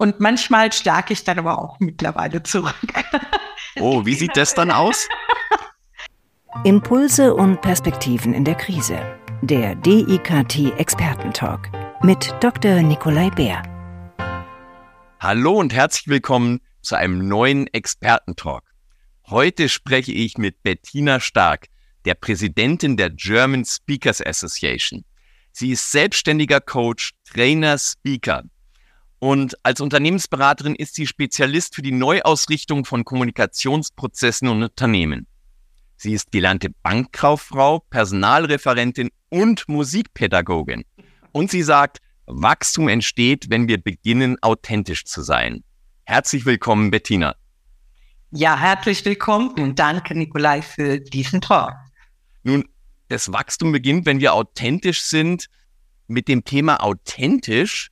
Und manchmal schlage ich dann aber auch mittlerweile zurück. Oh, wie sieht das dann aus? Impulse und Perspektiven in der Krise. Der DIKT Expertentalk mit Dr. Nikolai Bär. Hallo und herzlich willkommen zu einem neuen Expertentalk. Heute spreche ich mit Bettina Stark, der Präsidentin der German Speakers Association. Sie ist selbstständiger Coach, Trainer, Speaker. Und als Unternehmensberaterin ist sie Spezialist für die Neuausrichtung von Kommunikationsprozessen und Unternehmen. Sie ist gelernte Bankkauffrau, Personalreferentin und Musikpädagogin. Und sie sagt, Wachstum entsteht, wenn wir beginnen, authentisch zu sein. Herzlich willkommen, Bettina. Ja, herzlich willkommen und danke, Nikolai, für diesen Talk. Nun, das Wachstum beginnt, wenn wir authentisch sind. Mit dem Thema authentisch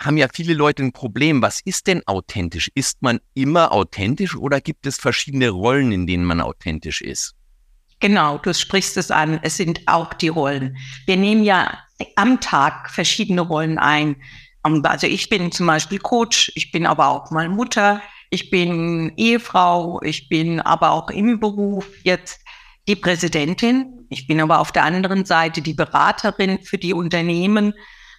haben ja viele Leute ein Problem. Was ist denn authentisch? Ist man immer authentisch oder gibt es verschiedene Rollen, in denen man authentisch ist? Genau, du sprichst es an. Es sind auch die Rollen. Wir nehmen ja am Tag verschiedene Rollen ein. Also ich bin zum Beispiel Coach, ich bin aber auch mal Mutter, ich bin Ehefrau, ich bin aber auch im Beruf jetzt die Präsidentin. Ich bin aber auf der anderen Seite die Beraterin für die Unternehmen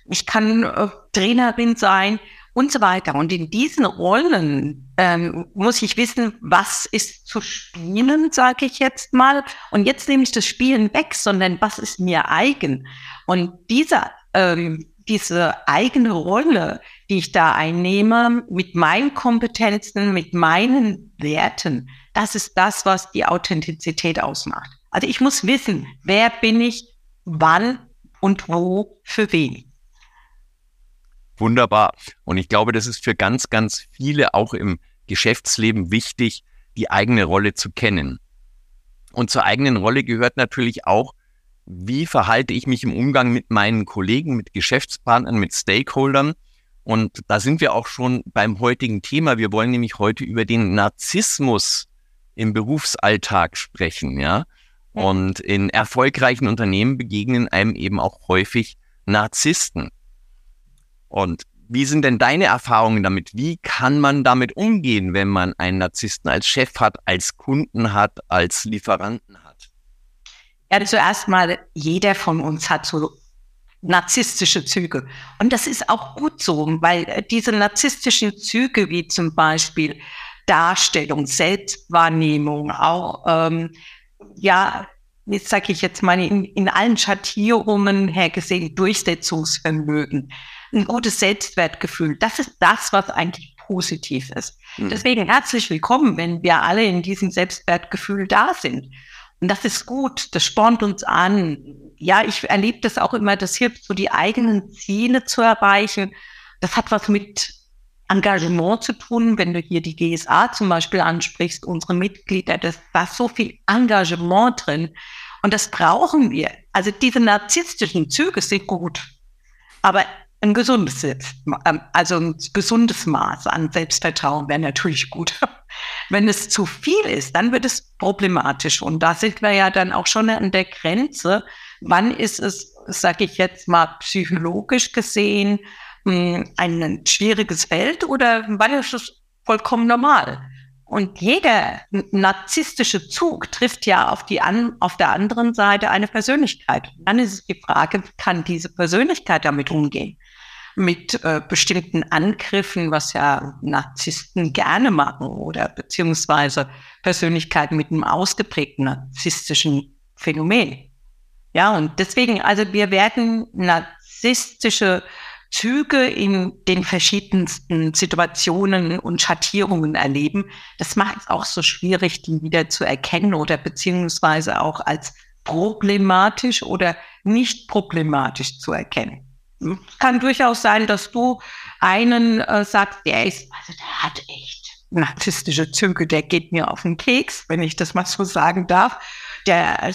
ich kann äh, Trainerin sein und so weiter. Und in diesen Rollen ähm, muss ich wissen, was ist zu spielen, sage ich jetzt mal. Und jetzt nehme ich das Spielen weg, sondern was ist mir eigen. Und diese, ähm, diese eigene Rolle, die ich da einnehme, mit meinen Kompetenzen, mit meinen Werten, das ist das, was die Authentizität ausmacht. Also ich muss wissen, wer bin ich, wann und wo, für wen. Wunderbar. Und ich glaube, das ist für ganz, ganz viele auch im Geschäftsleben wichtig, die eigene Rolle zu kennen. Und zur eigenen Rolle gehört natürlich auch, wie verhalte ich mich im Umgang mit meinen Kollegen, mit Geschäftspartnern, mit Stakeholdern. Und da sind wir auch schon beim heutigen Thema. Wir wollen nämlich heute über den Narzissmus im Berufsalltag sprechen, ja. Und in erfolgreichen Unternehmen begegnen einem eben auch häufig Narzissten. Und wie sind denn deine Erfahrungen damit? Wie kann man damit umgehen, wenn man einen Narzissten als Chef hat, als Kunden hat, als Lieferanten hat? Ja, zuerst mal, jeder von uns hat so narzisstische Züge. Und das ist auch gut so, weil äh, diese narzisstischen Züge, wie zum Beispiel Darstellung, Selbstwahrnehmung, auch, ähm, ja, jetzt sage ich jetzt mal in, in allen Schattierungen hergesehen, Durchsetzungsvermögen ein gutes Selbstwertgefühl. Das ist das, was eigentlich positiv ist. Mhm. Deswegen herzlich willkommen, wenn wir alle in diesem Selbstwertgefühl da sind. Und das ist gut, das spornt uns an. Ja, ich erlebe das auch immer, das hilft, so die eigenen Ziele zu erreichen. Das hat was mit Engagement zu tun, wenn du hier die GSA zum Beispiel ansprichst, unsere Mitglieder, das war so viel Engagement drin. Und das brauchen wir. Also diese narzisstischen Züge sind gut. Aber ein gesundes Selbst, ähm, also ein gesundes Maß an Selbstvertrauen wäre natürlich gut. Wenn es zu viel ist, dann wird es problematisch. Und da sind wir ja dann auch schon an der Grenze. Wann ist es, sage ich jetzt mal, psychologisch gesehen hm, ein schwieriges Feld oder wann ist es vollkommen normal? Und jeder narzisstische Zug trifft ja auf, die an, auf der anderen Seite eine Persönlichkeit. Dann ist es die Frage, kann diese Persönlichkeit damit umgehen? Mit äh, bestimmten Angriffen, was ja Narzissten gerne machen oder beziehungsweise Persönlichkeiten mit einem ausgeprägten narzisstischen Phänomen. Ja, und deswegen, also wir werden narzisstische Züge in den verschiedensten Situationen und Schattierungen erleben. Das macht es auch so schwierig, die wieder zu erkennen oder beziehungsweise auch als problematisch oder nicht problematisch zu erkennen kann durchaus sein, dass du einen äh, sagst, der ist, also der hat echt narzisstische Züge, der geht mir auf den Keks, wenn ich das mal so sagen darf. Der,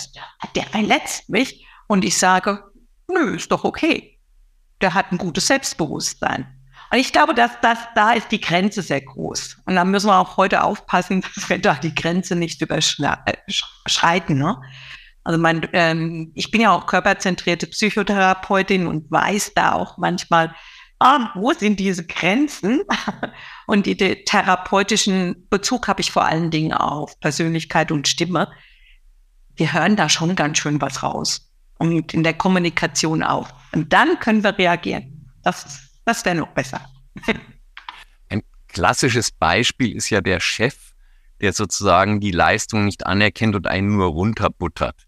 der verletzt mich und ich sage, nö, ist doch okay. Der hat ein gutes Selbstbewusstsein. Und ich glaube, dass das, da ist die Grenze sehr groß. Und da müssen wir auch heute aufpassen, dass wir da die Grenze nicht überschreiten. Ne? Also mein, ähm, ich bin ja auch körperzentrierte Psychotherapeutin und weiß da auch manchmal, ah, wo sind diese Grenzen? Und die therapeutischen Bezug habe ich vor allen Dingen auf Persönlichkeit und Stimme. Wir hören da schon ganz schön was raus. Und in der Kommunikation auch. Und dann können wir reagieren. Das, das wäre noch besser. Ein klassisches Beispiel ist ja der Chef, der sozusagen die Leistung nicht anerkennt und einen nur runterbuttert.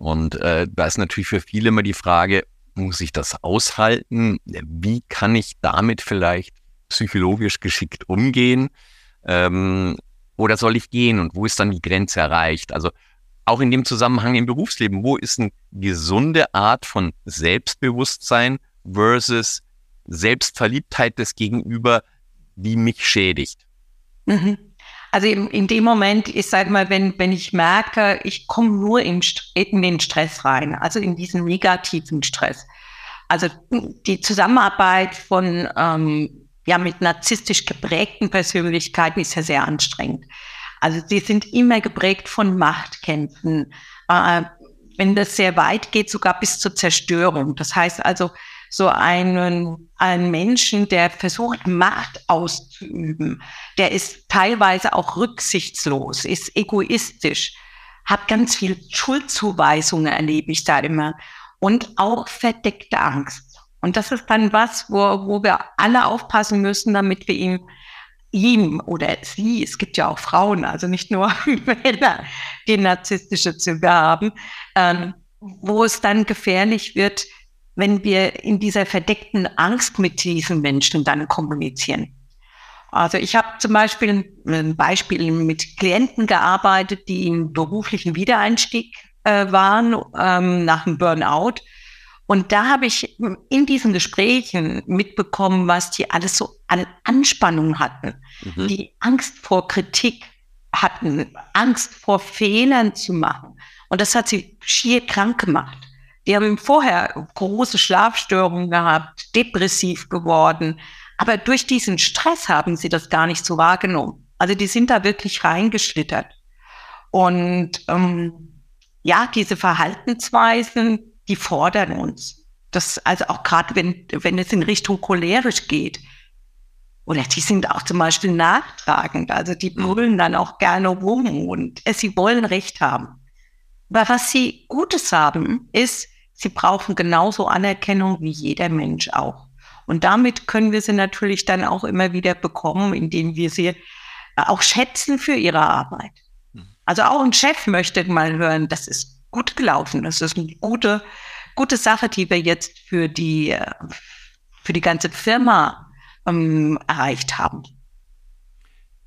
Und äh, da ist natürlich für viele immer die Frage, muss ich das aushalten? Wie kann ich damit vielleicht psychologisch geschickt umgehen? Ähm, oder soll ich gehen und wo ist dann die Grenze erreicht? Also auch in dem Zusammenhang im Berufsleben, wo ist eine gesunde Art von Selbstbewusstsein versus Selbstverliebtheit des Gegenüber, die mich schädigt? Mhm. Also in, in, dem Moment, ich sage mal, wenn, wenn ich merke, ich komme nur in, in den Stress rein, also in diesen negativen Stress. Also die Zusammenarbeit von ähm, ja mit narzisstisch geprägten Persönlichkeiten ist ja sehr anstrengend. Also sie sind immer geprägt von Machtkämpfen. Äh, wenn das sehr weit geht, sogar bis zur Zerstörung. Das heißt also, so einen, einen Menschen, der versucht, Macht auszuüben, der ist teilweise auch rücksichtslos, ist egoistisch, hat ganz viel Schuldzuweisungen, erlebe ich da immer, und auch verdeckte Angst. Und das ist dann was, wo, wo wir alle aufpassen müssen, damit wir ihm ihm oder sie, es gibt ja auch Frauen, also nicht nur Männer, die narzisstische Züge haben, ähm, wo es dann gefährlich wird, wenn wir in dieser verdeckten Angst mit diesen Menschen dann kommunizieren. Also ich habe zum Beispiel ein Beispiel mit Klienten gearbeitet, die im beruflichen Wiedereinstieg äh, waren ähm, nach dem Burnout. Und da habe ich in diesen Gesprächen mitbekommen, was die alles so an Anspannung hatten. Mhm. Die Angst vor Kritik hatten, Angst vor Fehlern zu machen. Und das hat sie schier krank gemacht. Die haben vorher große Schlafstörungen gehabt, depressiv geworden. Aber durch diesen Stress haben sie das gar nicht so wahrgenommen. Also die sind da wirklich reingeschlittert. Und ähm, ja, diese Verhaltensweisen, die fordern uns. Das, also auch gerade wenn, wenn es in Richtung cholerisch geht. Oder die sind auch zum Beispiel nachtragend. Also die brüllen dann auch gerne rum und äh, sie wollen Recht haben. Aber was sie Gutes haben, ist, sie brauchen genauso Anerkennung wie jeder Mensch auch. Und damit können wir sie natürlich dann auch immer wieder bekommen, indem wir sie auch schätzen für ihre Arbeit. Mhm. Also auch ein Chef möchte mal hören, das ist gut gelaufen, das ist eine gute, gute Sache, die wir jetzt für die, für die ganze Firma ähm, erreicht haben.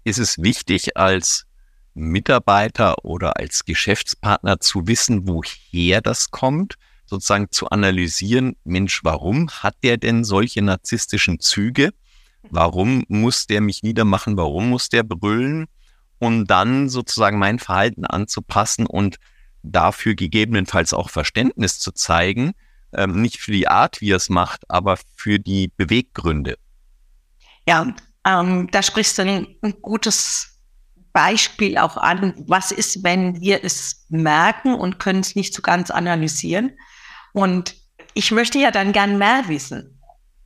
Ist es wichtig, als Mitarbeiter oder als Geschäftspartner zu wissen, woher das kommt? sozusagen zu analysieren, Mensch, warum hat der denn solche narzisstischen Züge? Warum muss der mich niedermachen? Warum muss der brüllen? Und dann sozusagen mein Verhalten anzupassen und dafür gegebenenfalls auch Verständnis zu zeigen, ähm, nicht für die Art, wie er es macht, aber für die Beweggründe. Ja, ähm, da sprichst du ein, ein gutes Beispiel auch an. Was ist, wenn wir es merken und können es nicht so ganz analysieren? Und ich möchte ja dann gern mehr wissen.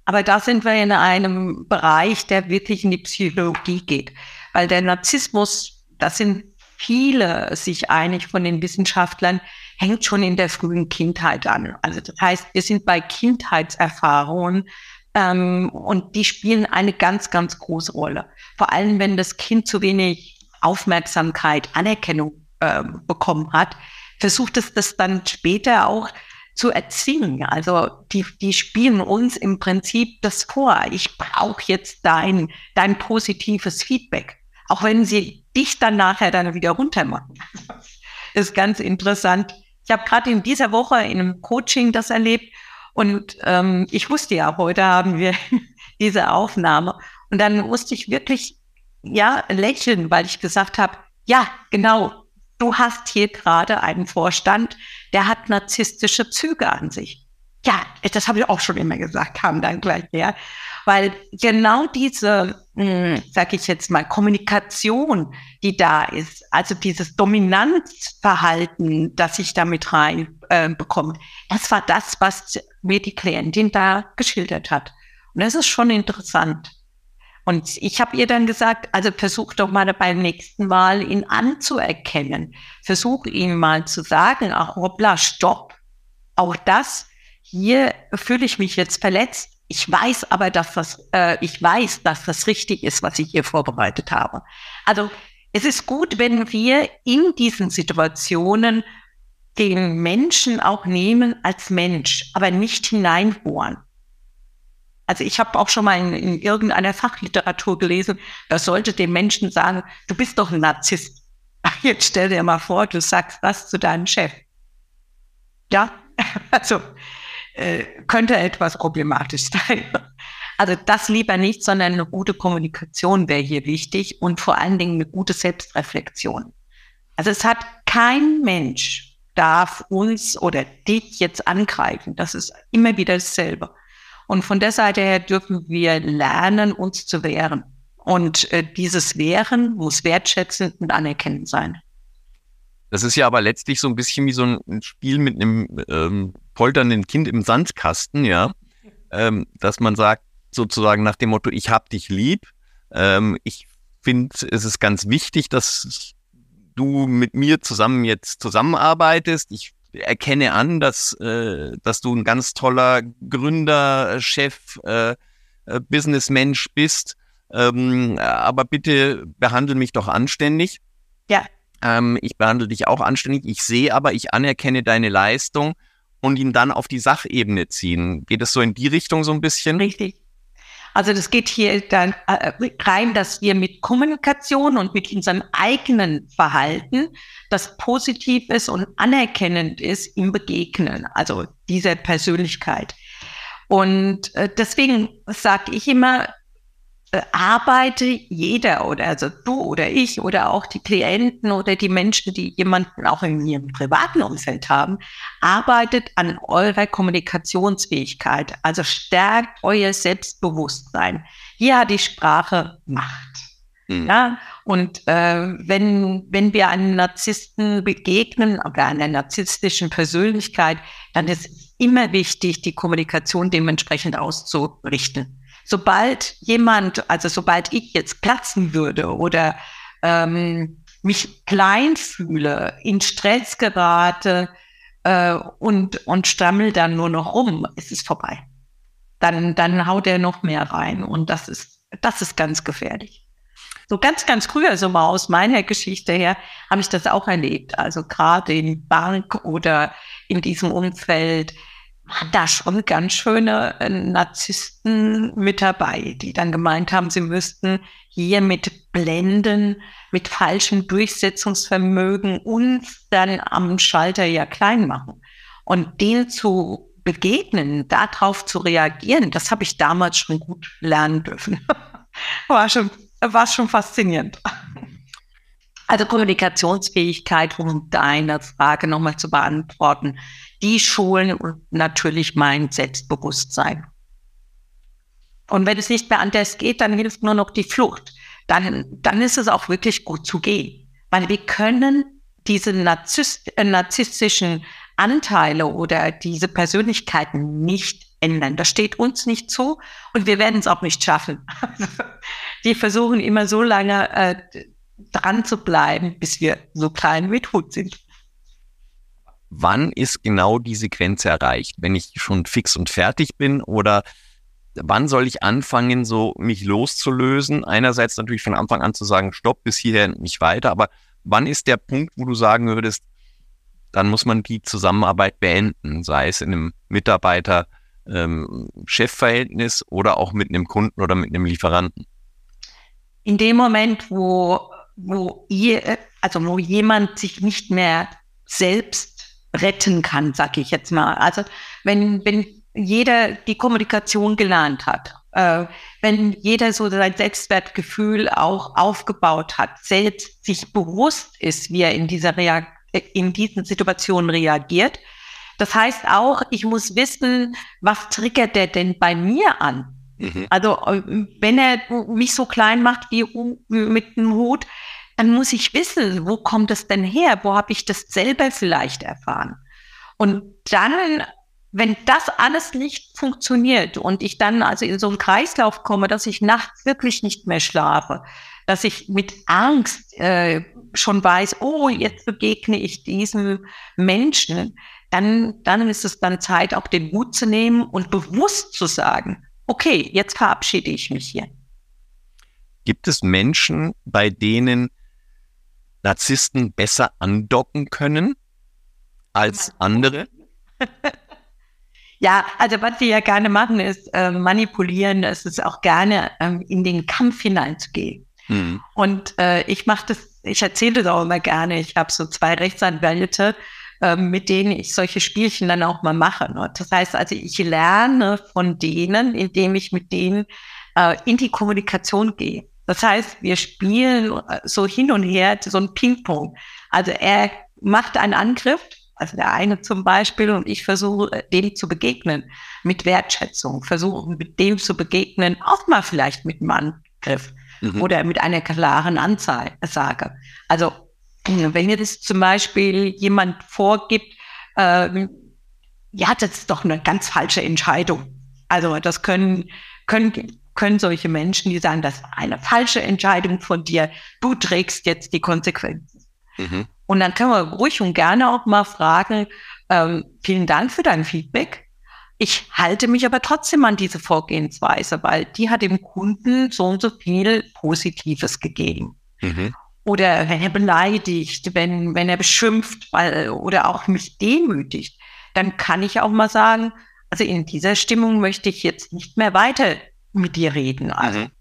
Aber da sind wir in einem Bereich, der wirklich in die Psychologie geht. Weil der Narzissmus, da sind viele sich einig von den Wissenschaftlern, hängt schon in der frühen Kindheit an. Also das heißt, wir sind bei Kindheitserfahrungen ähm, und die spielen eine ganz, ganz große Rolle. Vor allem, wenn das Kind zu wenig Aufmerksamkeit, Anerkennung äh, bekommen hat, versucht es das dann später auch zu erziehen. Also die, die spielen uns im Prinzip das vor. Ich brauche jetzt dein, dein positives Feedback. Auch wenn sie dich dann nachher dann wieder runtermachen. Ist ganz interessant. Ich habe gerade in dieser Woche in einem Coaching das erlebt und ähm, ich wusste ja, heute haben wir diese Aufnahme. Und dann musste ich wirklich ja lächeln, weil ich gesagt habe, ja, genau, du hast hier gerade einen Vorstand, der hat narzisstische Züge an sich. Ja, das habe ich auch schon immer gesagt, kam dann gleich her. Weil genau diese, hm, sag ich jetzt mal, Kommunikation, die da ist, also dieses Dominanzverhalten, das ich damit rein äh, das war das, was mir die Klientin da geschildert hat. Und das ist schon interessant. Und ich habe ihr dann gesagt, also versuch doch mal beim nächsten Mal ihn anzuerkennen. Versuch ihm mal zu sagen, ach hoppla, stopp. Auch das, hier fühle ich mich jetzt verletzt. Ich weiß aber, dass das, äh, ich weiß, dass das richtig ist, was ich hier vorbereitet habe. Also es ist gut, wenn wir in diesen Situationen den Menschen auch nehmen als Mensch, aber nicht hineinbohren. Also ich habe auch schon mal in, in, irgendeiner Fachliteratur gelesen, da sollte dem Menschen sagen, du bist doch ein Narzisst. Jetzt stell dir mal vor, du sagst das zu deinem Chef. Ja, also äh, könnte etwas problematisch sein. Also das lieber nicht, sondern eine gute Kommunikation wäre hier wichtig und vor allen Dingen eine gute Selbstreflexion. Also es hat kein Mensch darf uns oder dich jetzt angreifen. Das ist immer wieder dasselbe. Und von der Seite her dürfen wir lernen, uns zu wehren. Und äh, dieses Wehren muss wertschätzend und anerkennend sein. Das ist ja aber letztlich so ein bisschen wie so ein Spiel mit einem ähm, polternden Kind im Sandkasten, ja. Ähm, dass man sagt, sozusagen nach dem Motto, ich hab dich lieb. Ähm, ich finde, es ist ganz wichtig, dass du mit mir zusammen jetzt zusammenarbeitest. Ich erkenne an, dass, äh, dass du ein ganz toller Gründer, Chef, äh, äh, Businessmensch bist. Ähm, aber bitte behandle mich doch anständig. Ja. Ähm, ich behandle dich auch anständig. Ich sehe aber, ich anerkenne deine Leistung und ihn dann auf die Sachebene ziehen. Geht es so in die Richtung so ein bisschen? Richtig. Also das geht hier dann äh, rein, dass wir mit Kommunikation und mit unserem eigenen Verhalten, das positiv ist und anerkennend ist, im Begegnen, also dieser Persönlichkeit. Und äh, deswegen sage ich immer, arbeite jeder oder also du oder ich oder auch die Klienten oder die Menschen, die jemanden auch in ihrem privaten Umfeld haben, arbeitet an eurer Kommunikationsfähigkeit. Also stärkt euer Selbstbewusstsein. Hier hat die Sprache Macht. Mhm. Ja, und äh, wenn, wenn wir einem Narzissten begegnen oder einer narzisstischen Persönlichkeit, dann ist es immer wichtig, die Kommunikation dementsprechend auszurichten sobald jemand, also sobald ich jetzt platzen würde oder ähm, mich klein fühle, in Stress gerate äh, und, und stammel dann nur noch rum, ist es vorbei. Dann, dann haut er noch mehr rein und das ist, das ist ganz gefährlich. So ganz, ganz früher, so mal aus meiner Geschichte her, habe ich das auch erlebt. Also gerade in Bank oder in diesem Umfeld waren da schon ganz schöne äh, Narzissten mit dabei, die dann gemeint haben, sie müssten hier mit Blenden, mit falschem Durchsetzungsvermögen uns dann am Schalter ja klein machen. Und denen zu begegnen, darauf zu reagieren, das habe ich damals schon gut lernen dürfen. war schon, war schon faszinierend. Also Kommunikationsfähigkeit, um deine Frage nochmal zu beantworten, die schulen und natürlich mein Selbstbewusstsein. Und wenn es nicht mehr anders geht, dann hilft nur noch die Flucht. Dann, dann ist es auch wirklich gut zu gehen. Weil wir können diese äh, narzisstischen Anteile oder diese Persönlichkeiten nicht ändern. Das steht uns nicht zu und wir werden es auch nicht schaffen. die versuchen immer so lange äh, dran zu bleiben, bis wir so klein wie tot sind wann ist genau diese Grenze erreicht? Wenn ich schon fix und fertig bin oder wann soll ich anfangen, so mich loszulösen? Einerseits natürlich von Anfang an zu sagen, stopp, bis hierher nicht weiter, aber wann ist der Punkt, wo du sagen würdest, dann muss man die Zusammenarbeit beenden, sei es in einem Mitarbeiter, ähm, oder auch mit einem Kunden oder mit einem Lieferanten? In dem Moment, wo, wo ihr, also wo jemand sich nicht mehr selbst retten kann, sag ich jetzt mal. Also wenn, wenn jeder die Kommunikation gelernt hat, äh, wenn jeder so sein Selbstwertgefühl auch aufgebaut hat, selbst sich bewusst ist, wie er in dieser Reak in diesen Situationen reagiert. Das heißt auch, ich muss wissen, was triggert der denn bei mir an? Mhm. Also äh, wenn er mich so klein macht wie mit einem Hut, dann muss ich wissen, wo kommt es denn her? Wo habe ich das selber vielleicht erfahren? Und dann wenn das alles nicht funktioniert und ich dann also in so einen Kreislauf komme, dass ich nachts wirklich nicht mehr schlafe, dass ich mit Angst äh, schon weiß, oh, jetzt begegne ich diesem Menschen, dann, dann ist es dann Zeit, auch den Mut zu nehmen und bewusst zu sagen, okay, jetzt verabschiede ich mich hier. Gibt es Menschen, bei denen Narzissten besser andocken können als andere? Ja, also was wir ja gerne machen, ist äh, manipulieren. Es ist auch gerne ähm, in den Kampf hineinzugehen. Mhm. Und äh, ich mache das, ich erzähle das auch immer gerne. Ich habe so zwei Rechtsanwälte, äh, mit denen ich solche Spielchen dann auch mal mache. Ne? Das heißt also, ich lerne von denen, indem ich mit denen äh, in die Kommunikation gehe. Das heißt, wir spielen äh, so hin und her, so ein Ping-Pong. Also er macht einen Angriff, also der eine zum Beispiel, und ich versuche äh, dem zu begegnen mit Wertschätzung, versuche mit dem zu begegnen, auch mal vielleicht mit einem Angriff mhm. oder mit einer klaren Ansage. Also wenn mir das zum Beispiel jemand vorgibt, äh, ja, das ist doch eine ganz falsche Entscheidung. Also das können, können, können solche Menschen, die sagen, das war eine falsche Entscheidung von dir, du trägst jetzt die Konsequenzen. Mhm. Und dann können wir ruhig und gerne auch mal fragen, ähm, vielen Dank für dein Feedback. Ich halte mich aber trotzdem an diese Vorgehensweise, weil die hat dem Kunden so und so viel Positives gegeben. Mhm. Oder wenn er beleidigt, wenn, wenn er beschimpft weil, oder auch mich demütigt, dann kann ich auch mal sagen, also in dieser Stimmung möchte ich jetzt nicht mehr weiter mit dir reden. Also mhm.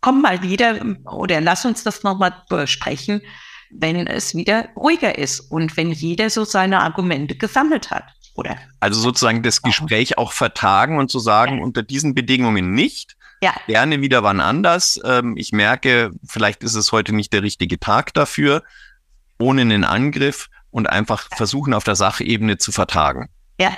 komm mal wieder oder lass uns das nochmal besprechen wenn es wieder ruhiger ist und wenn jeder so seine Argumente gesammelt hat. Oder? Also sozusagen das Gespräch auch vertagen und zu sagen, ja. unter diesen Bedingungen nicht. Ja. Gerne wieder wann anders. Ähm, ich merke, vielleicht ist es heute nicht der richtige Tag dafür, ohne einen Angriff und einfach versuchen, auf der Sachebene zu vertagen. Ja.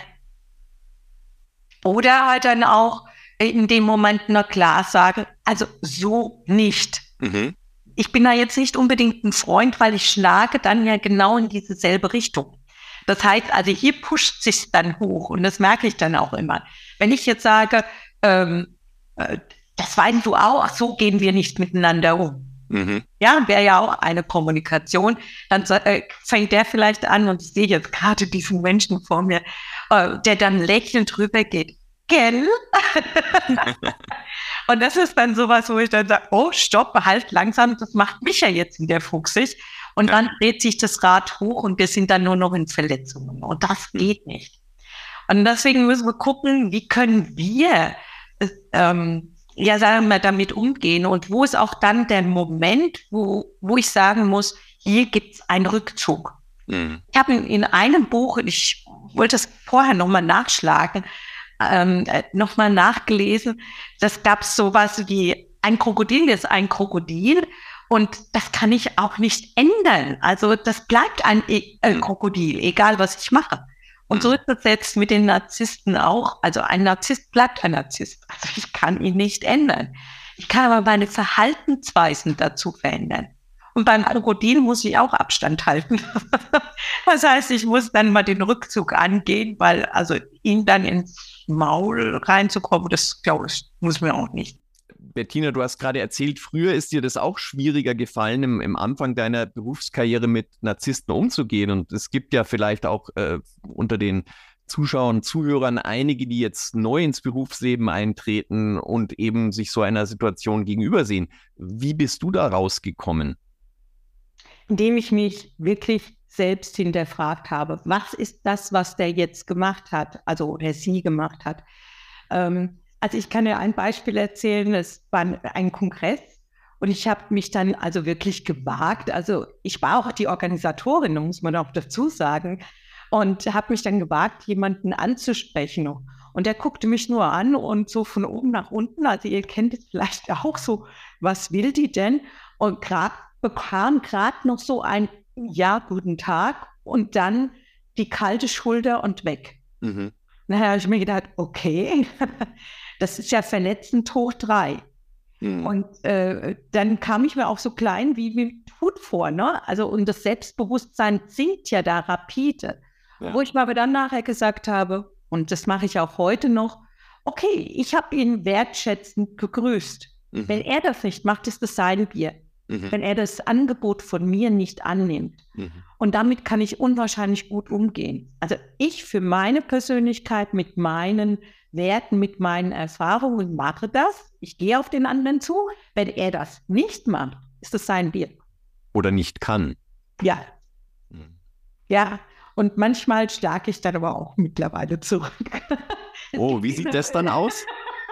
Oder halt dann auch in dem Moment nur klar sagen, also so nicht. Mhm ich bin da jetzt nicht unbedingt ein Freund, weil ich schlage dann ja genau in diese selbe Richtung. Das heißt, also hier pusht sich dann hoch und das merke ich dann auch immer. Wenn ich jetzt sage, ähm, äh, das weißt du auch, so gehen wir nicht miteinander um. Mhm. Ja, wäre ja auch eine Kommunikation. Dann äh, fängt der vielleicht an und ich sehe jetzt gerade diesen Menschen vor mir, äh, der dann lächelnd drüber geht. Gell? Und das ist dann sowas, wo ich dann sage, oh, stopp, halt langsam, das macht mich ja jetzt wieder fuchsig. Und ja. dann dreht sich das Rad hoch und wir sind dann nur noch in Verletzungen. Und das geht nicht. Und deswegen müssen wir gucken, wie können wir, ähm, ja, sagen wir, damit umgehen und wo ist auch dann der Moment, wo, wo ich sagen muss, hier gibt es einen Rückzug. Mhm. Ich habe in, in einem Buch, ich wollte es vorher nochmal nachschlagen, ähm, äh, nochmal nachgelesen. Das gab sowas wie ein Krokodil ist ein Krokodil und das kann ich auch nicht ändern. Also das bleibt ein e äh, Krokodil, egal was ich mache. Und so ist das jetzt mit den Narzissten auch. Also ein Narzisst bleibt ein Narzisst. Also ich kann ihn nicht ändern. Ich kann aber meine Verhaltensweisen dazu verändern. Und beim Krokodil muss ich auch Abstand halten. das heißt, ich muss dann mal den Rückzug angehen, weil also ihn dann ins Maul reinzukommen, das glaube ich, muss mir auch nicht. Bettina, du hast gerade erzählt, früher ist dir das auch schwieriger gefallen, im, im Anfang deiner Berufskarriere mit Narzissten umzugehen. Und es gibt ja vielleicht auch äh, unter den Zuschauern Zuhörern einige, die jetzt neu ins Berufsleben eintreten und eben sich so einer Situation gegenübersehen. Wie bist du da rausgekommen? Indem ich mich wirklich selbst hinterfragt habe, was ist das, was der jetzt gemacht hat, also oder sie gemacht hat. Ähm, also ich kann dir ein Beispiel erzählen, es war ein Kongress und ich habe mich dann also wirklich gewagt, also ich war auch die Organisatorin, muss man auch dazu sagen, und habe mich dann gewagt, jemanden anzusprechen. Und der guckte mich nur an und so von oben nach unten, also ihr kennt es vielleicht auch so, was will die denn? Und gerade bekam gerade noch so ein Ja, guten Tag und dann die kalte Schulter und weg. Mhm. Naja, habe ich mir gedacht, okay, das ist ja verletzend hoch drei. Mhm. Und äh, dann kam ich mir auch so klein wie, wie Hut vor, ne? Also, und das Selbstbewusstsein sinkt ja da rapide. Ja. Wo ich mir aber dann nachher gesagt habe, und das mache ich auch heute noch, okay, ich habe ihn wertschätzend gegrüßt. Mhm. Wenn er das nicht macht, ist das sein Bier. Mhm. Wenn er das Angebot von mir nicht annimmt. Mhm. Und damit kann ich unwahrscheinlich gut umgehen. Also ich für meine Persönlichkeit mit meinen Werten, mit meinen Erfahrungen mache das. Ich gehe auf den anderen zu. Wenn er das nicht macht, ist das sein Bier. Oder nicht kann. Ja. Mhm. Ja. Und manchmal schlage ich dann aber auch mittlerweile zurück. Oh, wie sieht das dann aus?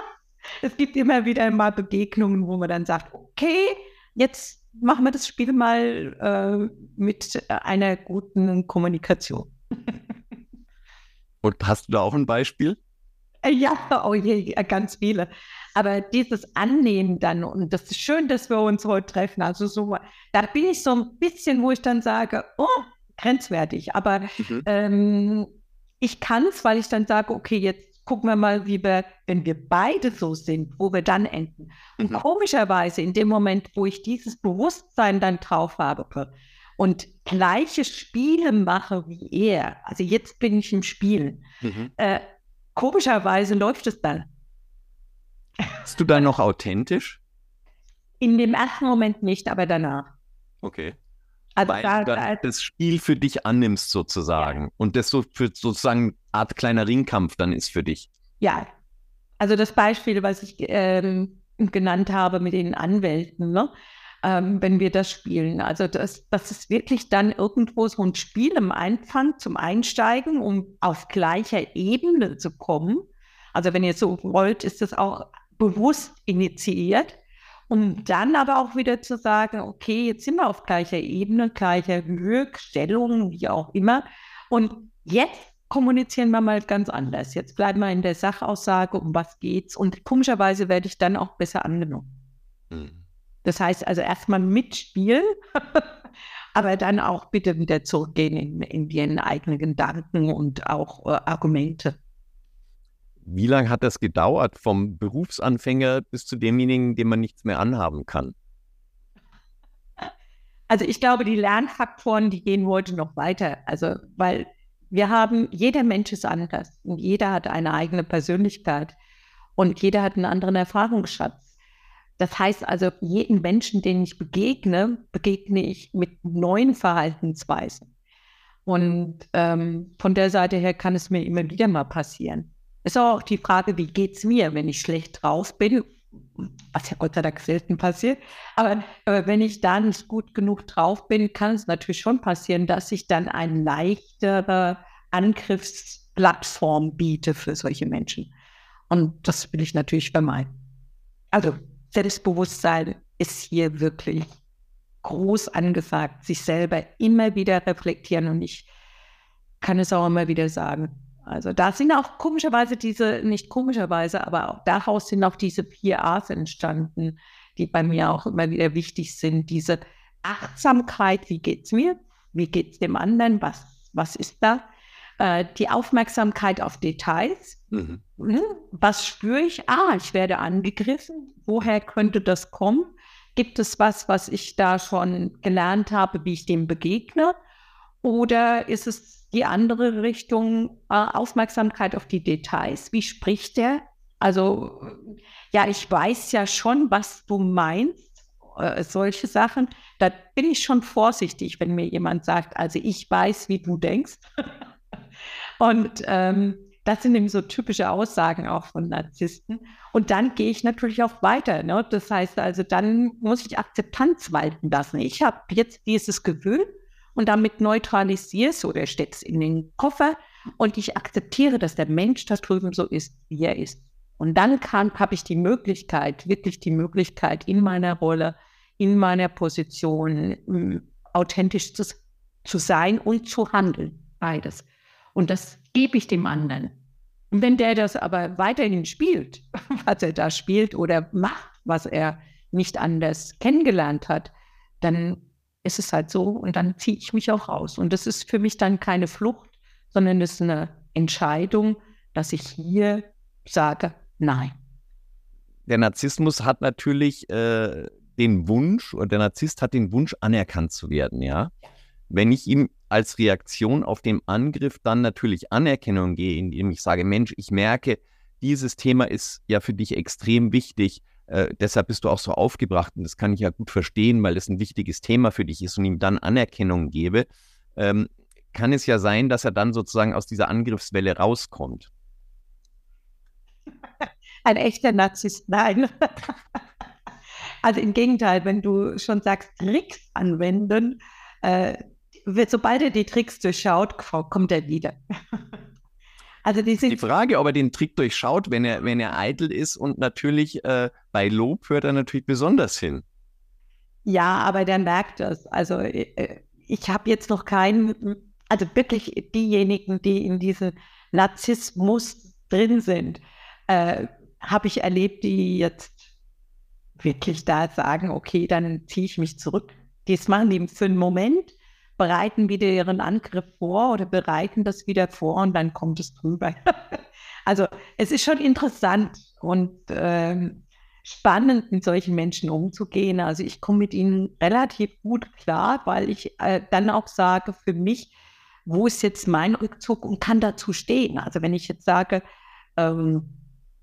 es gibt immer wieder mal Begegnungen, wo man dann sagt, okay, jetzt machen wir das Spiel mal äh, mit einer guten Kommunikation. Und hast du da auch ein Beispiel? Ja, oh je, ganz viele. Aber dieses Annehmen dann, und das ist schön, dass wir uns heute treffen. Also so, da bin ich so ein bisschen, wo ich dann sage, oh, grenzwertig. Aber mhm. ähm, ich kann es, weil ich dann sage, okay, jetzt gucken wir mal, wie wir, wenn wir beide so sind, wo wir dann enden. Und mhm. komischerweise, in dem Moment, wo ich dieses Bewusstsein dann drauf habe und gleiche Spiele mache wie er, also jetzt bin ich im Spielen, mhm. äh, komischerweise läuft es dann. Bist du dann noch authentisch? In dem ersten Moment nicht, aber danach. Okay. Also da, da, das Spiel für dich annimmst sozusagen ja. und das so für sozusagen Art kleiner Ringkampf dann ist für dich. Ja, also das Beispiel, was ich ähm, genannt habe mit den Anwälten, ne? ähm, wenn wir das spielen. Also das, das ist wirklich dann irgendwo so ein Spiel im Einfang zum Einsteigen, um auf gleicher Ebene zu kommen. Also wenn ihr so wollt, ist das auch bewusst initiiert um dann aber auch wieder zu sagen, okay, jetzt sind wir auf gleicher Ebene, gleicher Höhe, Stellung, wie auch immer. Und jetzt kommunizieren wir mal ganz anders. Jetzt bleiben wir in der Sachaussage, um was geht's. Und komischerweise werde ich dann auch besser angenommen. Mhm. Das heißt also erstmal mitspielen, aber dann auch bitte wieder zurückgehen in, in ihren eigenen Gedanken und auch äh, Argumente. Wie lange hat das gedauert vom Berufsanfänger bis zu demjenigen, dem man nichts mehr anhaben kann? Also ich glaube, die Lernfaktoren, die gehen heute noch weiter. Also, weil wir haben, jeder Mensch ist anders und jeder hat eine eigene Persönlichkeit und jeder hat einen anderen Erfahrungsschatz. Das heißt also, jeden Menschen, den ich begegne, begegne ich mit neuen Verhaltensweisen. Und ähm, von der Seite her kann es mir immer wieder mal passieren. Ist auch die Frage, wie geht es mir, wenn ich schlecht drauf bin, was ja Gott sei Dank selten passiert. Aber, aber, wenn ich da nicht gut genug drauf bin, kann es natürlich schon passieren, dass ich dann eine leichtere Angriffsplattform biete für solche Menschen. Und das will ich natürlich vermeiden. Also Selbstbewusstsein ist hier wirklich groß angesagt, sich selber immer wieder reflektieren und ich kann es auch immer wieder sagen, also da sind auch komischerweise diese, nicht komischerweise, aber auch daraus sind auch diese vier A's entstanden, die bei mir auch immer wieder wichtig sind. Diese Achtsamkeit, wie geht es mir? Wie geht es dem anderen? Was, was ist da? Äh, die Aufmerksamkeit auf Details. Mhm. Hm, was spüre ich? Ah, ich werde angegriffen. Woher könnte das kommen? Gibt es was, was ich da schon gelernt habe, wie ich dem begegne? Oder ist es die andere Richtung, äh, Aufmerksamkeit auf die Details. Wie spricht der? Also, ja, ich weiß ja schon, was du meinst, äh, solche Sachen. Da bin ich schon vorsichtig, wenn mir jemand sagt, also ich weiß, wie du denkst. Und ähm, das sind eben so typische Aussagen auch von Narzissten. Und dann gehe ich natürlich auch weiter. Ne? Das heißt also, dann muss ich Akzeptanz walten lassen. Ich habe jetzt dieses Gefühl, und damit neutralisierst oder steckst in den Koffer und ich akzeptiere, dass der Mensch da drüben so ist, wie er ist. Und dann habe ich die Möglichkeit, wirklich die Möglichkeit in meiner Rolle, in meiner Position ähm, authentisch zu, zu sein und zu handeln. Beides. Und das gebe ich dem anderen. Und wenn der das aber weiterhin spielt, was er da spielt oder macht, was er nicht anders kennengelernt hat, dann ist es halt so und dann ziehe ich mich auch raus. Und das ist für mich dann keine Flucht, sondern es ist eine Entscheidung, dass ich hier sage, nein. Der Narzissmus hat natürlich äh, den Wunsch, oder der Narzisst hat den Wunsch, anerkannt zu werden, ja. Wenn ich ihm als Reaktion auf den Angriff dann natürlich Anerkennung gehe, indem ich sage, Mensch, ich merke, dieses Thema ist ja für dich extrem wichtig. Äh, deshalb bist du auch so aufgebracht und das kann ich ja gut verstehen, weil es ein wichtiges Thema für dich ist und ihm dann Anerkennung gebe, ähm, kann es ja sein, dass er dann sozusagen aus dieser Angriffswelle rauskommt. Ein echter Narzisst, nein. also im Gegenteil, wenn du schon sagst, Tricks anwenden, äh, sobald er die Tricks durchschaut, kommt er wieder. Also die, die, Frage, ob er den Trick durchschaut, wenn er, wenn er eitel ist und natürlich äh, bei Lob hört er natürlich besonders hin. Ja, aber der merkt das. Also äh, ich habe jetzt noch keinen, also wirklich diejenigen, die in diesem Narzissmus drin sind, äh, habe ich erlebt, die jetzt wirklich da sagen, okay, dann ziehe ich mich zurück. Die machen die für einen Moment bereiten wieder ihren Angriff vor oder bereiten das wieder vor und dann kommt es drüber. also es ist schon interessant und ähm, spannend, mit solchen Menschen umzugehen. Also ich komme mit ihnen relativ gut klar, weil ich äh, dann auch sage, für mich, wo ist jetzt mein Rückzug und kann dazu stehen. Also wenn ich jetzt sage, ähm,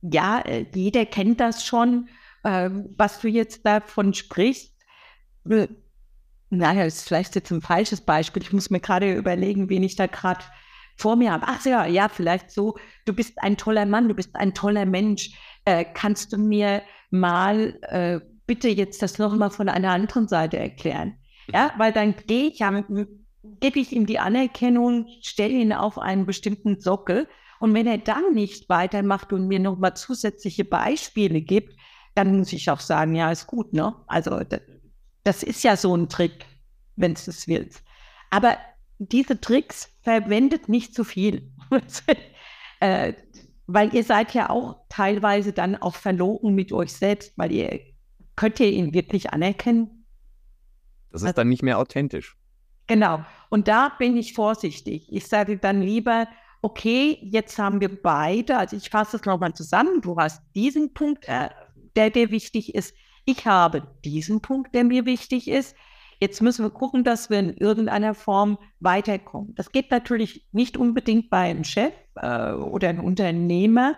ja, äh, jeder kennt das schon, äh, was du jetzt davon sprichst, äh, naja, ist vielleicht jetzt ein falsches Beispiel. Ich muss mir gerade überlegen, wen ich da gerade vor mir habe. Ach ja, ja, vielleicht so, du bist ein toller Mann, du bist ein toller Mensch. Äh, kannst du mir mal äh, bitte jetzt das nochmal von einer anderen Seite erklären? Ja, weil dann gehe ich ja, gebe ich ihm die Anerkennung, stelle ihn auf einen bestimmten Sockel. Und wenn er dann nicht weitermacht und mir nochmal zusätzliche Beispiele gibt, dann muss ich auch sagen, ja, ist gut, ne? Also das ist ja so ein Trick, wenn du es willst. Aber diese Tricks verwendet nicht zu viel. äh, weil ihr seid ja auch teilweise dann auch verlogen mit euch selbst, weil ihr könnt ihr ihn wirklich anerkennen. Das ist also, dann nicht mehr authentisch. Genau. Und da bin ich vorsichtig. Ich sage dann lieber, okay, jetzt haben wir beide, also ich fasse es nochmal zusammen, du hast diesen Punkt, äh, der dir wichtig ist, ich habe diesen Punkt, der mir wichtig ist. Jetzt müssen wir gucken, dass wir in irgendeiner Form weiterkommen. Das geht natürlich nicht unbedingt bei einem Chef äh, oder einem Unternehmer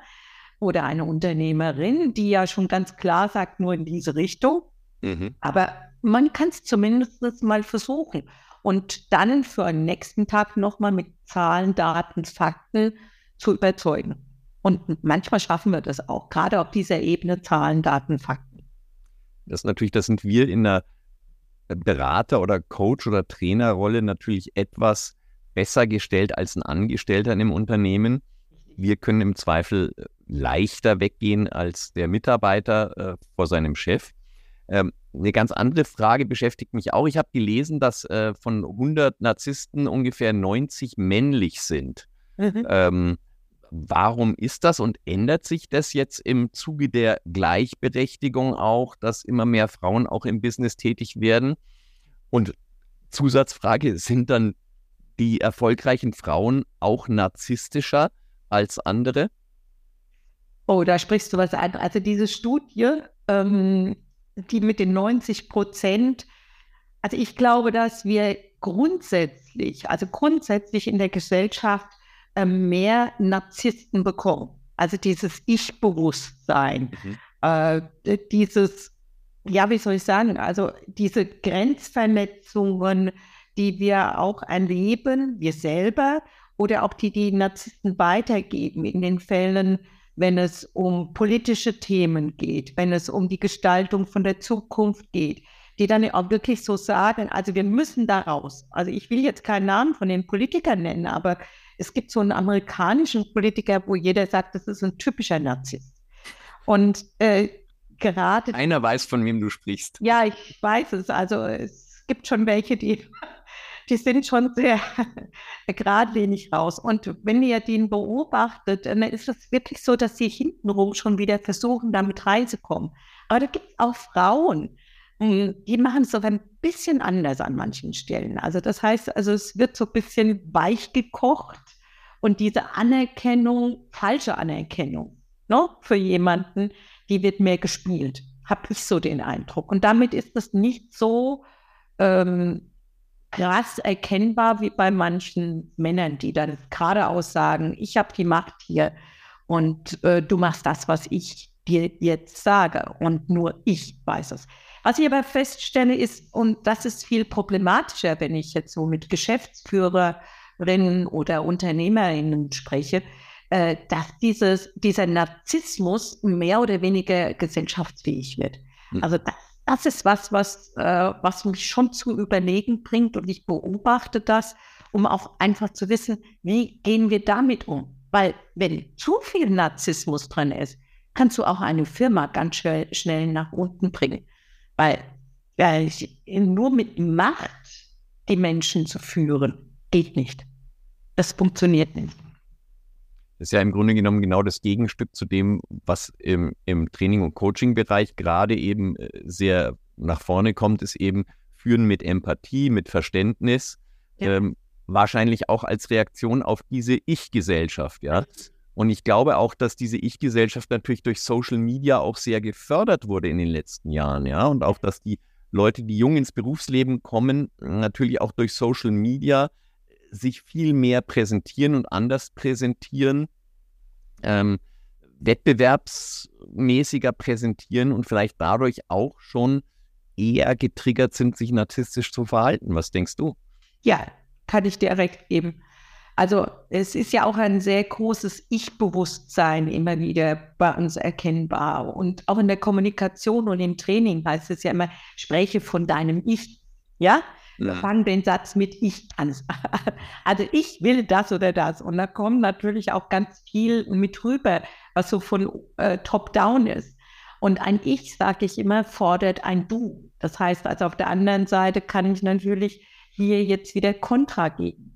oder einer Unternehmerin, die ja schon ganz klar sagt, nur in diese Richtung. Mhm. Aber man kann es zumindest mal versuchen und dann für den nächsten Tag nochmal mit Zahlen, Daten, Fakten zu überzeugen. Und manchmal schaffen wir das auch, gerade auf dieser Ebene Zahlen, Daten, Fakten. Das natürlich, das sind wir in der Berater- oder Coach- oder Trainerrolle natürlich etwas besser gestellt als ein Angestellter in einem Unternehmen. Wir können im Zweifel äh, leichter weggehen als der Mitarbeiter äh, vor seinem Chef. Ähm, eine ganz andere Frage beschäftigt mich auch. Ich habe gelesen, dass äh, von 100 Narzissten ungefähr 90 männlich sind. Mhm. Ähm, Warum ist das und ändert sich das jetzt im Zuge der Gleichberechtigung auch, dass immer mehr Frauen auch im Business tätig werden? Und Zusatzfrage, sind dann die erfolgreichen Frauen auch narzisstischer als andere? Oh, da sprichst du was an. Also diese Studie, ähm, die mit den 90 Prozent, also ich glaube, dass wir grundsätzlich, also grundsätzlich in der Gesellschaft mehr Narzissten bekommen. Also dieses Ich-Bewusstsein, mhm. äh, dieses, ja, wie soll ich sagen, also diese Grenzverletzungen, die wir auch erleben, wir selber oder auch die die Narzissten weitergeben in den Fällen, wenn es um politische Themen geht, wenn es um die Gestaltung von der Zukunft geht, die dann auch wirklich so sagen, also wir müssen da raus. Also ich will jetzt keinen Namen von den Politikern nennen, aber es gibt so einen amerikanischen Politiker, wo jeder sagt, das ist ein typischer Narzisst. Und äh, gerade. Einer weiß, von wem du sprichst. Ja, ich weiß es. Also es gibt schon welche, die, die sind schon sehr geradlinig raus. Und wenn ihr den beobachtet, dann ist es wirklich so, dass sie hintenrum schon wieder versuchen, damit reinzukommen. Aber da gibt es auch Frauen, die machen es so ein bisschen anders an manchen Stellen. Also das heißt, also es wird so ein bisschen weich gekocht und diese Anerkennung, falsche Anerkennung ne, für jemanden, die wird mehr gespielt, habe ich so den Eindruck. Und damit ist es nicht so, ähm, krass erkennbar wie bei manchen Männern, die dann geradeaus sagen, ich habe die Macht hier und äh, du machst das, was ich dir jetzt sage und nur ich weiß es. Was ich aber feststelle ist, und das ist viel problematischer, wenn ich jetzt so mit Geschäftsführerinnen oder Unternehmerinnen spreche, äh, dass dieses, dieser Narzissmus mehr oder weniger gesellschaftsfähig wird. Hm. Also das, das, ist was, was, äh, was mich schon zu überlegen bringt und ich beobachte das, um auch einfach zu wissen, wie gehen wir damit um? Weil wenn zu viel Narzissmus drin ist, kannst du auch eine Firma ganz schnell, schnell nach unten bringen. Weil, weil nur mit Macht die Menschen zu führen, geht nicht. Das funktioniert nicht. Das ist ja im Grunde genommen genau das Gegenstück zu dem, was im, im Training- und Coaching-Bereich gerade eben äh, sehr nach vorne kommt, ist eben Führen mit Empathie, mit Verständnis, ja. ähm, wahrscheinlich auch als Reaktion auf diese Ich-Gesellschaft, ja. Und ich glaube auch, dass diese Ich-Gesellschaft natürlich durch Social Media auch sehr gefördert wurde in den letzten Jahren, ja. Und auch, dass die Leute, die jung ins Berufsleben kommen, natürlich auch durch Social Media sich viel mehr präsentieren und anders präsentieren, ähm, wettbewerbsmäßiger präsentieren und vielleicht dadurch auch schon eher getriggert sind, sich narzisstisch zu verhalten. Was denkst du? Ja, kann ich direkt geben. Also es ist ja auch ein sehr großes Ich-Bewusstsein immer wieder bei uns erkennbar. Und auch in der Kommunikation und im Training heißt es ja immer, spreche von deinem Ich. Ja, ja. Fang den Satz mit Ich an. Also ich will das oder das. Und da kommt natürlich auch ganz viel mit rüber, was so von äh, top-down ist. Und ein Ich, sage ich immer, fordert ein Du. Das heißt, also auf der anderen Seite kann ich natürlich hier jetzt wieder Kontra geben.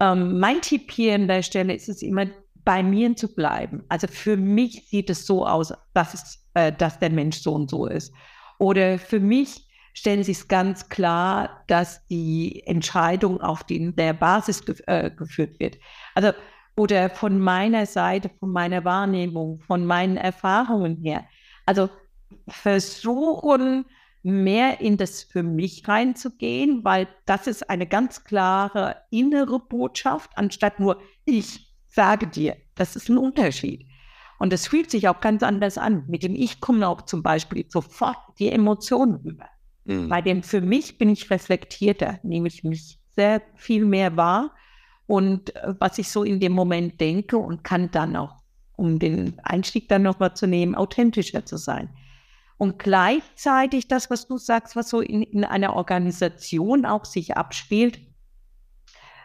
Ähm, mein Tipp hier an der Stelle ist es immer, bei mir zu bleiben. Also für mich sieht es so aus, dass, es, äh, dass der Mensch so und so ist. Oder für mich stellen Sie es ganz klar, dass die Entscheidung auf die, der Basis ge äh, geführt wird. Also, oder von meiner Seite, von meiner Wahrnehmung, von meinen Erfahrungen her. Also versuchen, mehr in das für mich reinzugehen, weil das ist eine ganz klare innere Botschaft, anstatt nur ich sage dir. Das ist ein Unterschied. Und das fühlt sich auch ganz anders an. Mit dem Ich kommen auch zum Beispiel sofort die Emotionen rüber. Mhm. Bei dem für mich bin ich reflektierter, nehme ich mich sehr viel mehr wahr und äh, was ich so in dem Moment denke und kann dann auch, um den Einstieg dann nochmal zu nehmen, authentischer zu sein. Und gleichzeitig das, was du sagst, was so in, in einer Organisation auch sich abspielt,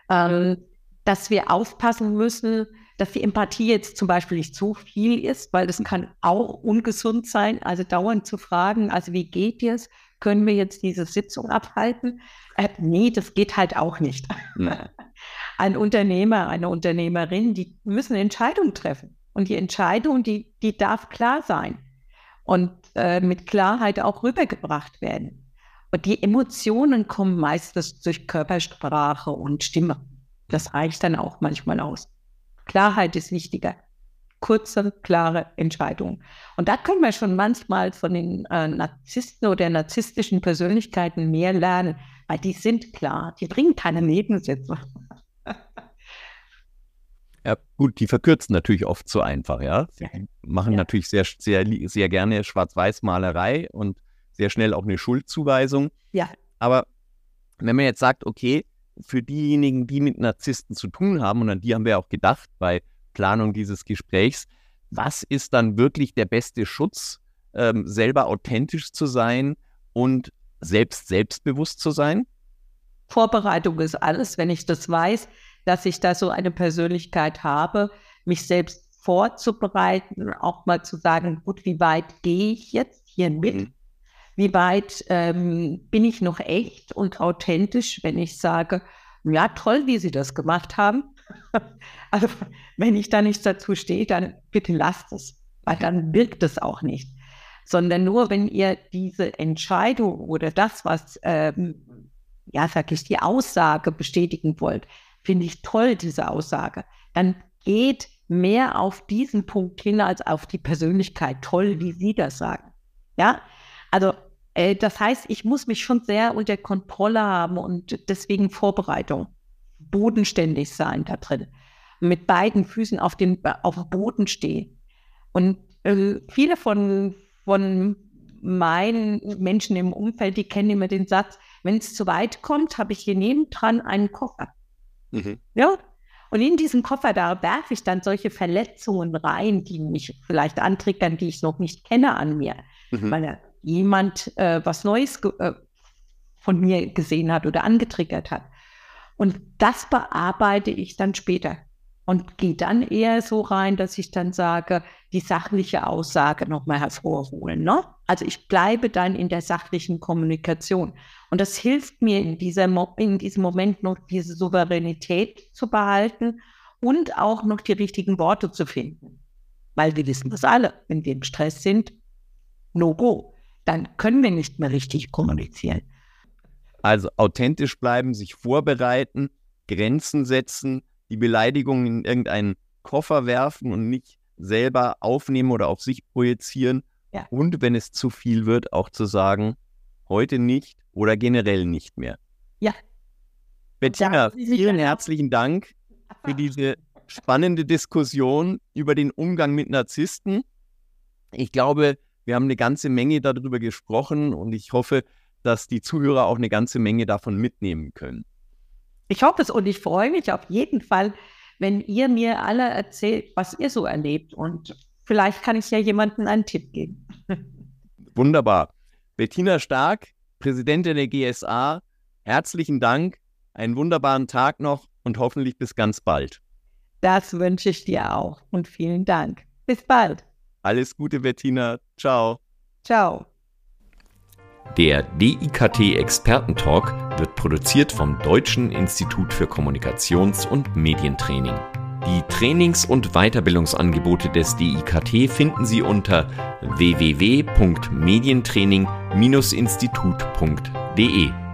ähm, dass wir aufpassen müssen, dass die Empathie jetzt zum Beispiel nicht zu viel ist, weil das kann auch ungesund sein. Also dauernd zu fragen, also wie geht dir es? können wir jetzt diese Sitzung abhalten? Äh, nee, das geht halt auch nicht. Ja. Ein Unternehmer, eine Unternehmerin, die müssen Entscheidungen treffen. Und die Entscheidung, die, die darf klar sein und äh, mit Klarheit auch rübergebracht werden. Und die Emotionen kommen meistens durch Körpersprache und Stimme. Das reicht dann auch manchmal aus. Klarheit ist wichtiger kurze, klare Entscheidungen. Und da können wir schon manchmal von den äh, Narzissten oder narzisstischen Persönlichkeiten mehr lernen, weil die sind klar, die bringen keine Nebensätze. Ja, gut, die verkürzen natürlich oft zu einfach, ja. Sie machen ja. natürlich sehr, sehr, sehr gerne Schwarz-Weiß-Malerei und sehr schnell auch eine Schuldzuweisung. Ja. Aber wenn man jetzt sagt, okay, für diejenigen, die mit Narzissten zu tun haben, und an die haben wir auch gedacht bei Planung dieses Gesprächs. Was ist dann wirklich der beste Schutz, ähm, selber authentisch zu sein und selbst selbstbewusst zu sein? Vorbereitung ist alles, wenn ich das weiß, dass ich da so eine Persönlichkeit habe, mich selbst vorzubereiten, auch mal zu sagen, gut, wie weit gehe ich jetzt hier mit? Mhm. Wie weit ähm, bin ich noch echt und authentisch, wenn ich sage, ja, toll, wie Sie das gemacht haben. Also wenn ich da nichts dazu stehe, dann bitte lasst es, weil dann wirkt es auch nicht. Sondern nur, wenn ihr diese Entscheidung oder das, was, ähm, ja, sag ich, die Aussage bestätigen wollt, finde ich toll, diese Aussage, dann geht mehr auf diesen Punkt hin als auf die Persönlichkeit. Toll, wie Sie das sagen. Ja, also Äh, das heißt, ich muss mich schon sehr unter Kontrolle haben und deswegen Vorbereitung. Bodenständig sein da drin. Mit beiden Füßen auf dem auf Boden stehen. Und äh, viele von, von meinen Menschen im Umfeld, die kennen immer den Satz, wenn es zu weit kommt, habe ich hier nebendran einen Koffer. Mhm. Ja, und in diesen Koffer, da werfe ich dann solche Verletzungen rein, die mich vielleicht antriggern, die ich noch nicht kenne an mir. Mhm. Weil jemand äh, was Neues äh, von mir gesehen hat oder angetriggert hat. Und das bearbeite ich dann später und gehe dann eher so rein, dass ich dann sage, die sachliche Aussage nochmal hervorholen. Ne? Also ich bleibe dann in der sachlichen Kommunikation. Und das hilft mir in, dieser Mo in diesem Moment noch diese Souveränität zu behalten und auch noch die richtigen Worte zu finden. Weil wir wissen das alle, wenn wir im Stress sind, no go, dann können wir nicht mehr richtig kommunizieren. Also authentisch bleiben, sich vorbereiten, Grenzen setzen, die Beleidigung in irgendeinen Koffer werfen und nicht selber aufnehmen oder auf sich projizieren. Ja. Und wenn es zu viel wird, auch zu sagen, heute nicht oder generell nicht mehr. Ja. Bettina, vielen herzlichen Dank für diese spannende Diskussion über den Umgang mit Narzissten. Ich glaube, wir haben eine ganze Menge darüber gesprochen und ich hoffe, dass die Zuhörer auch eine ganze Menge davon mitnehmen können. Ich hoffe es und ich freue mich auf jeden Fall, wenn ihr mir alle erzählt, was ihr so erlebt. Und vielleicht kann ich ja jemandem einen Tipp geben. Wunderbar. Bettina Stark, Präsidentin der GSA, herzlichen Dank, einen wunderbaren Tag noch und hoffentlich bis ganz bald. Das wünsche ich dir auch und vielen Dank. Bis bald. Alles Gute, Bettina. Ciao. Ciao. Der DIKT Expertentalk wird produziert vom Deutschen Institut für Kommunikations- und Medientraining. Die Trainings- und Weiterbildungsangebote des DIKT finden Sie unter www.medientraining-institut.de.